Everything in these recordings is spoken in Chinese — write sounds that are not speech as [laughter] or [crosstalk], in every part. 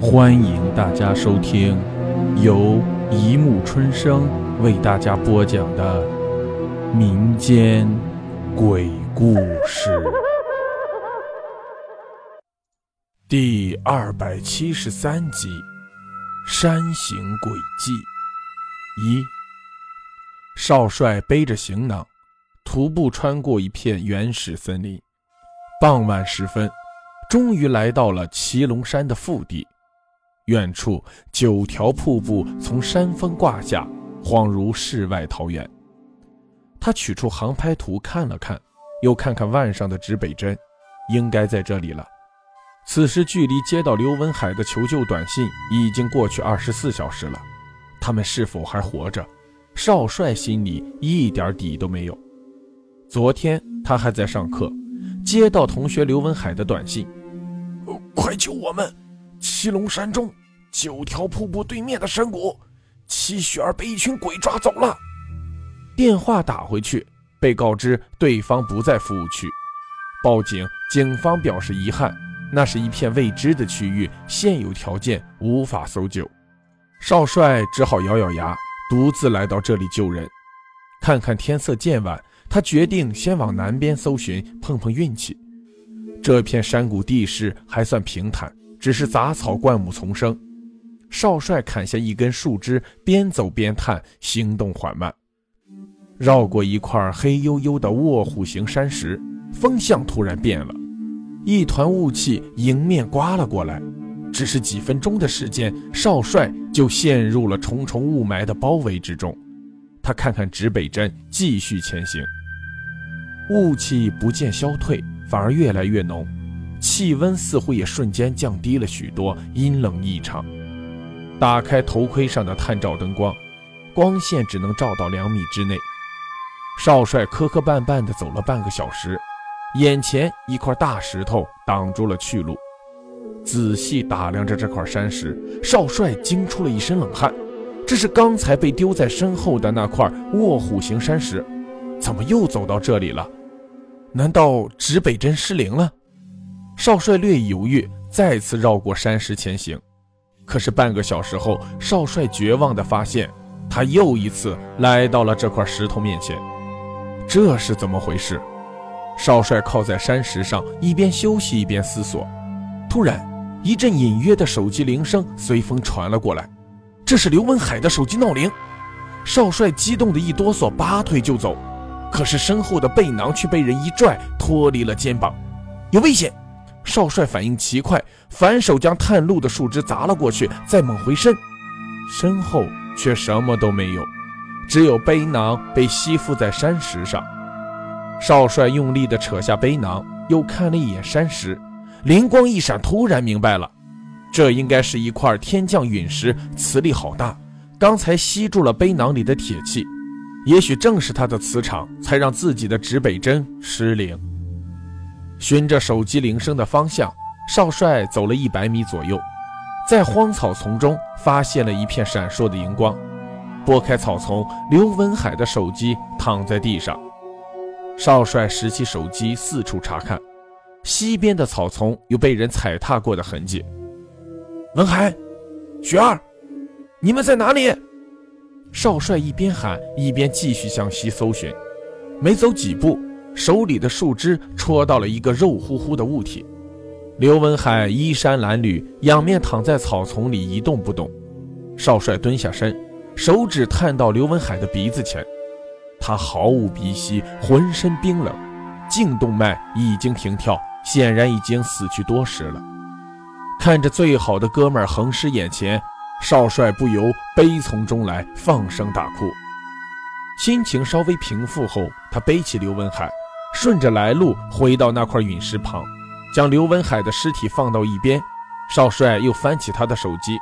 欢迎大家收听由一木春生为大家播讲的民间鬼故事第二百七十三集《山行诡计》一。少帅背着行囊，徒步穿过一片原始森林。傍晚时分，终于来到了祁龙山的腹地。远处九条瀑布从山峰挂下，恍如世外桃源。他取出航拍图看了看，又看看腕上的指北针，应该在这里了。此时距离接到刘文海的求救短信已经过去二十四小时了，他们是否还活着？少帅心里一点底都没有。昨天他还在上课，接到同学刘文海的短信：“快救我们！”七龙山中九条瀑布对面的山谷，七雪儿被一群鬼抓走了。电话打回去，被告知对方不在服务区。报警，警方表示遗憾，那是一片未知的区域，现有条件无法搜救。少帅只好咬咬牙，独自来到这里救人。看看天色渐晚，他决定先往南边搜寻，碰碰运气。这片山谷地势还算平坦。只是杂草灌木丛生，少帅砍下一根树枝，边走边探，行动缓慢。绕过一块黑黝黝的卧虎形山石，风向突然变了，一团雾气迎面刮了过来。只是几分钟的时间，少帅就陷入了重重雾霾的包围之中。他看看指北针，继续前行。雾气不见消退，反而越来越浓。气温似乎也瞬间降低了许多，阴冷异常。打开头盔上的探照灯光，光线只能照到两米之内。少帅磕磕绊绊地走了半个小时，眼前一块大石头挡住了去路。仔细打量着这块山石，少帅惊出了一身冷汗。这是刚才被丢在身后的那块卧虎形山石，怎么又走到这里了？难道指北针失灵了？少帅略犹豫，再次绕过山石前行。可是半个小时后，少帅绝望地发现，他又一次来到了这块石头面前。这是怎么回事？少帅靠在山石上，一边休息一边思索。突然，一阵隐约的手机铃声随风传了过来，这是刘文海的手机闹铃。少帅激动的一哆嗦，拔腿就走，可是身后的背囊却被人一拽，脱离了肩膀，有危险！少帅反应奇快，反手将探路的树枝砸了过去，再猛回身，身后却什么都没有，只有背囊被吸附在山石上。少帅用力地扯下背囊，又看了一眼山石，灵光一闪，突然明白了，这应该是一块天降陨石，磁力好大，刚才吸住了背囊里的铁器，也许正是它的磁场，才让自己的指北针失灵。循着手机铃声的方向，少帅走了一百米左右，在荒草丛中发现了一片闪烁的荧光。拨开草丛，刘文海的手机躺在地上。少帅拾起手机，四处查看，西边的草丛有被人踩踏过的痕迹。文海，雪儿，你们在哪里？少帅一边喊，一边继续向西搜寻。没走几步。手里的树枝戳到了一个肉乎乎的物体，刘文海衣衫褴褛，仰面躺在草丛里一动不动。少帅蹲下身，手指探到刘文海的鼻子前，他毫无鼻息，浑身冰冷，颈动脉已经停跳，显然已经死去多时了。看着最好的哥们儿横尸眼前，少帅不由悲从中来，放声大哭。心情稍微平复后，他背起刘文海。顺着来路回到那块陨石旁，将刘文海的尸体放到一边。少帅又翻起他的手机，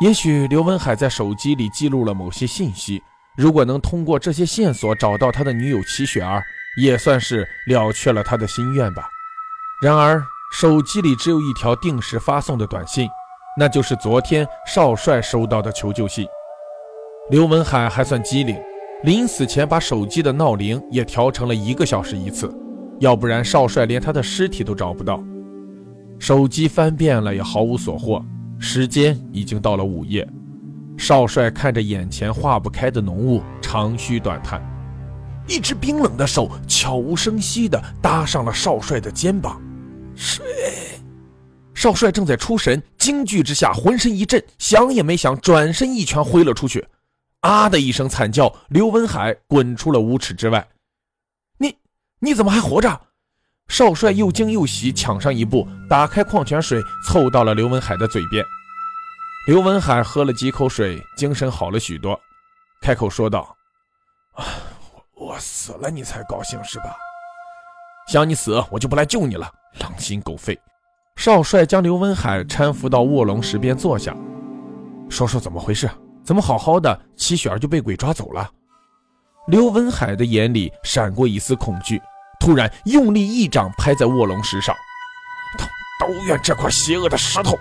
也许刘文海在手机里记录了某些信息。如果能通过这些线索找到他的女友齐雪儿，也算是了却了他的心愿吧。然而，手机里只有一条定时发送的短信，那就是昨天少帅收到的求救信。刘文海还算机灵。临死前把手机的闹铃也调成了一个小时一次，要不然少帅连他的尸体都找不到。手机翻遍了也毫无所获，时间已经到了午夜。少帅看着眼前化不开的浓雾，长吁短叹。一只冰冷的手悄无声息地搭上了少帅的肩膀。水。少帅正在出神，惊惧之下浑身一震，想也没想，转身一拳挥了出去。啊的一声惨叫，刘文海滚出了五尺之外。你你怎么还活着？少帅又惊又喜，抢上一步，打开矿泉水，凑到了刘文海的嘴边。刘文海喝了几口水，精神好了许多，开口说道：“啊，我死了你才高兴是吧？想你死，我就不来救你了，狼心狗肺。”少帅将刘文海搀扶到卧龙石边坐下，说说怎么回事？怎么好好的齐雪儿就被鬼抓走了？刘文海的眼里闪过一丝恐惧，突然用力一掌拍在卧龙石上，都都怨这块邪恶的石头！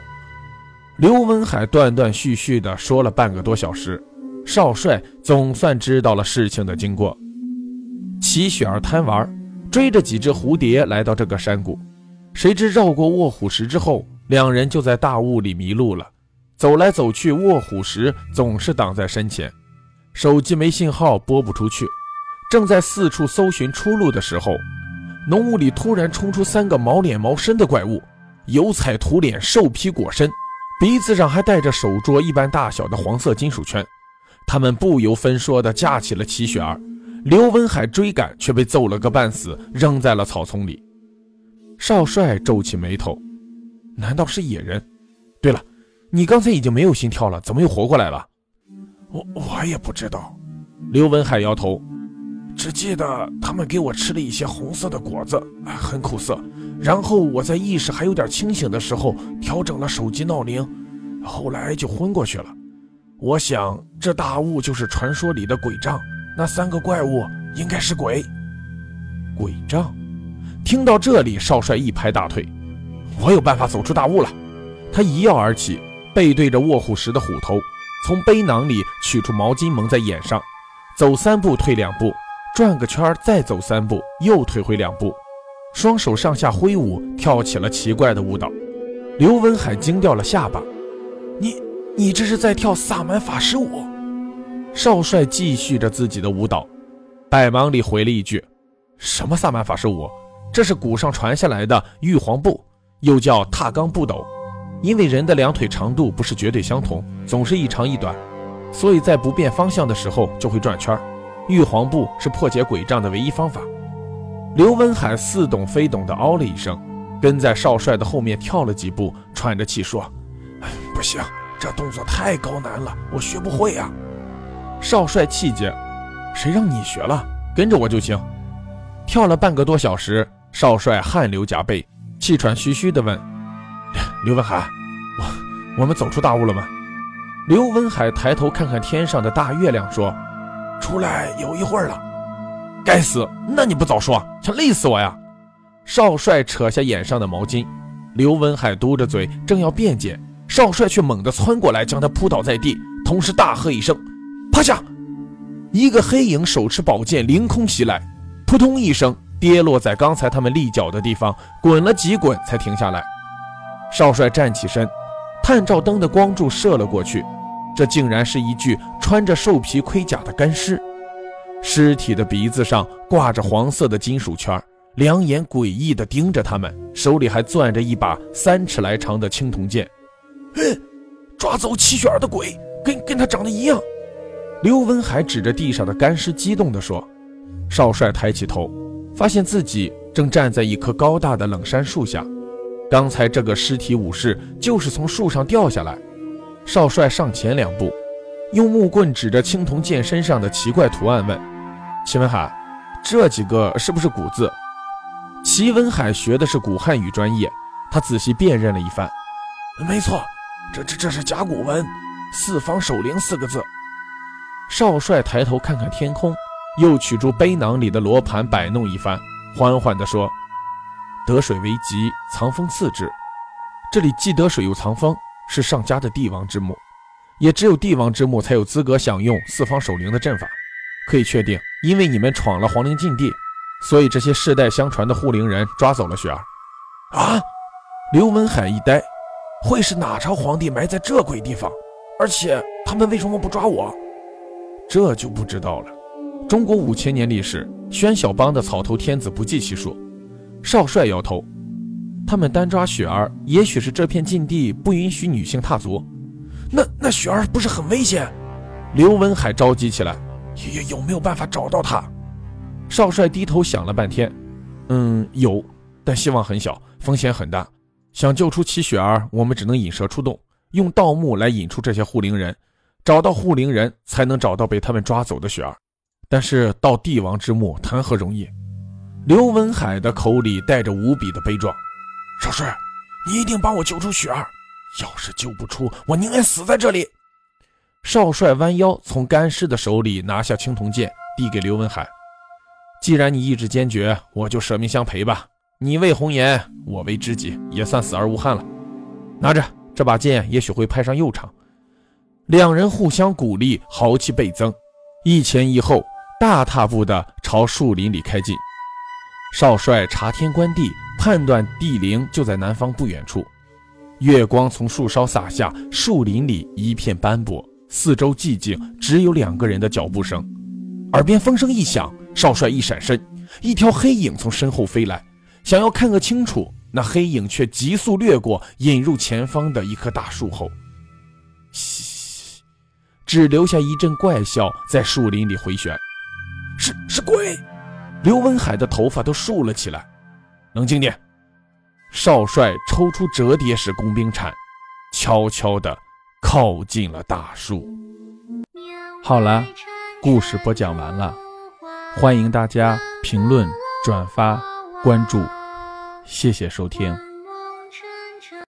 刘文海断断续续的说了半个多小时，少帅总算知道了事情的经过。齐雪儿贪玩，追着几只蝴蝶来到这个山谷。谁知绕过卧虎石之后，两人就在大雾里迷路了。走来走去，卧虎石总是挡在身前，手机没信号，拨不出去。正在四处搜寻出路的时候，浓雾里突然冲出三个毛脸毛身的怪物，油彩涂脸，兽皮裹身，鼻子上还戴着手镯一般大小的黄色金属圈。他们不由分说地架起了齐雪儿。刘文海追赶，却被揍了个半死，扔在了草丛里。少帅皱起眉头，难道是野人？对了，你刚才已经没有心跳了，怎么又活过来了？我我也不知道。刘文海摇头，只记得他们给我吃了一些红色的果子，很苦涩。然后我在意识还有点清醒的时候调整了手机闹铃，后来就昏过去了。我想这大雾就是传说里的鬼杖，那三个怪物应该是鬼。鬼杖。听到这里，少帅一拍大腿：“我有办法走出大雾了！”他一跃而起，背对着卧虎石的虎头，从背囊里取出毛巾蒙在眼上，走三步退两步，转个圈再走三步，又退回两步，双手上下挥舞，跳起了奇怪的舞蹈。刘文海惊掉了下巴：“你，你这是在跳萨满法师舞？”少帅继续着自己的舞蹈，百忙里回了一句：“什么萨满法师舞？”这是古上传下来的玉皇步，又叫踏罡步斗。因为人的两腿长度不是绝对相同，总是一长一短，所以在不变方向的时候就会转圈。玉皇步是破解鬼障的唯一方法。刘文海似懂非懂地哦了一声，跟在少帅的后面跳了几步，喘着气说：“ [laughs] 不行，这动作太高难了，我学不会呀。”少帅气结：“谁让你学了？跟着我就行。”跳了半个多小时。少帅汗流浃背，气喘吁吁地问：“刘文海，我我们走出大雾了吗？”刘文海抬头看看天上的大月亮，说：“出来有一会儿了。”该死，那你不早说，想累死我呀！少帅扯下眼上的毛巾，刘文海嘟着嘴正要辩解，少帅却猛地窜过来，将他扑倒在地，同时大喝一声：“趴下！”一个黑影手持宝剑凌空袭来，扑通一声。跌落在刚才他们立脚的地方，滚了几滚才停下来。少帅站起身，探照灯的光柱射了过去，这竟然是一具穿着兽皮盔甲的干尸。尸体的鼻子上挂着黄色的金属圈，两眼诡异地盯着他们，手里还攥着一把三尺来长的青铜剑。哼，抓走齐雪儿的鬼，跟跟他长得一样。刘文海指着地上的干尸，激动地说：“少帅，抬起头。”发现自己正站在一棵高大的冷杉树下，刚才这个尸体武士就是从树上掉下来。少帅上前两步，用木棍指着青铜剑身上的奇怪图案问：“齐文海，这几个是不是古字？”齐文海学的是古汉语专业，他仔细辨认了一番：“没错，这这这是甲骨文，四方守灵四个字。”少帅抬头看看天空。又取出背囊里的罗盘摆弄一番，缓缓地说：“得水为吉，藏风次之。这里既得水又藏风，是上家的帝王之墓，也只有帝王之墓才有资格享用四方守灵的阵法。可以确定，因为你们闯了皇陵禁地，所以这些世代相传的护灵人抓走了雪儿。”啊！刘文海一呆，会是哪朝皇帝埋在这鬼地方？而且他们为什么不抓我？这就不知道了。中国五千年历史，宣小邦的草头天子不计其数。少帅摇头，他们单抓雪儿，也许是这片禁地不允许女性踏足。那那雪儿不是很危险？刘文海着急起来，有有没有办法找到她？少帅低头想了半天，嗯，有，但希望很小，风险很大。想救出齐雪儿，我们只能引蛇出洞，用盗墓来引出这些护灵人，找到护灵人才能找到被他们抓走的雪儿。但是到帝王之墓谈何容易？刘文海的口里带着无比的悲壮。少帅，你一定帮我救出雪儿。要是救不出，我宁愿死在这里。少帅弯腰从干尸的手里拿下青铜剑，递给刘文海。既然你意志坚决，我就舍命相陪吧。你为红颜，我为知己，也算死而无憾了。拿着这把剑，也许会派上用场。两人互相鼓励，豪气倍增，一前一后。大踏步地朝树林里开进，少帅查天观地，判断地灵就在南方不远处。月光从树梢洒下，树林里一片斑驳，四周寂静，只有两个人的脚步声。耳边风声一响，少帅一闪身，一条黑影从身后飞来，想要看个清楚，那黑影却急速掠过，引入前方的一棵大树后，嘘，只留下一阵怪笑在树林里回旋。是是鬼，刘文海的头发都竖了起来。冷静点，少帅抽出折叠式工兵铲，悄悄地靠近了大树。好了，故事播讲完了，欢迎大家评论、转发、关注，谢谢收听。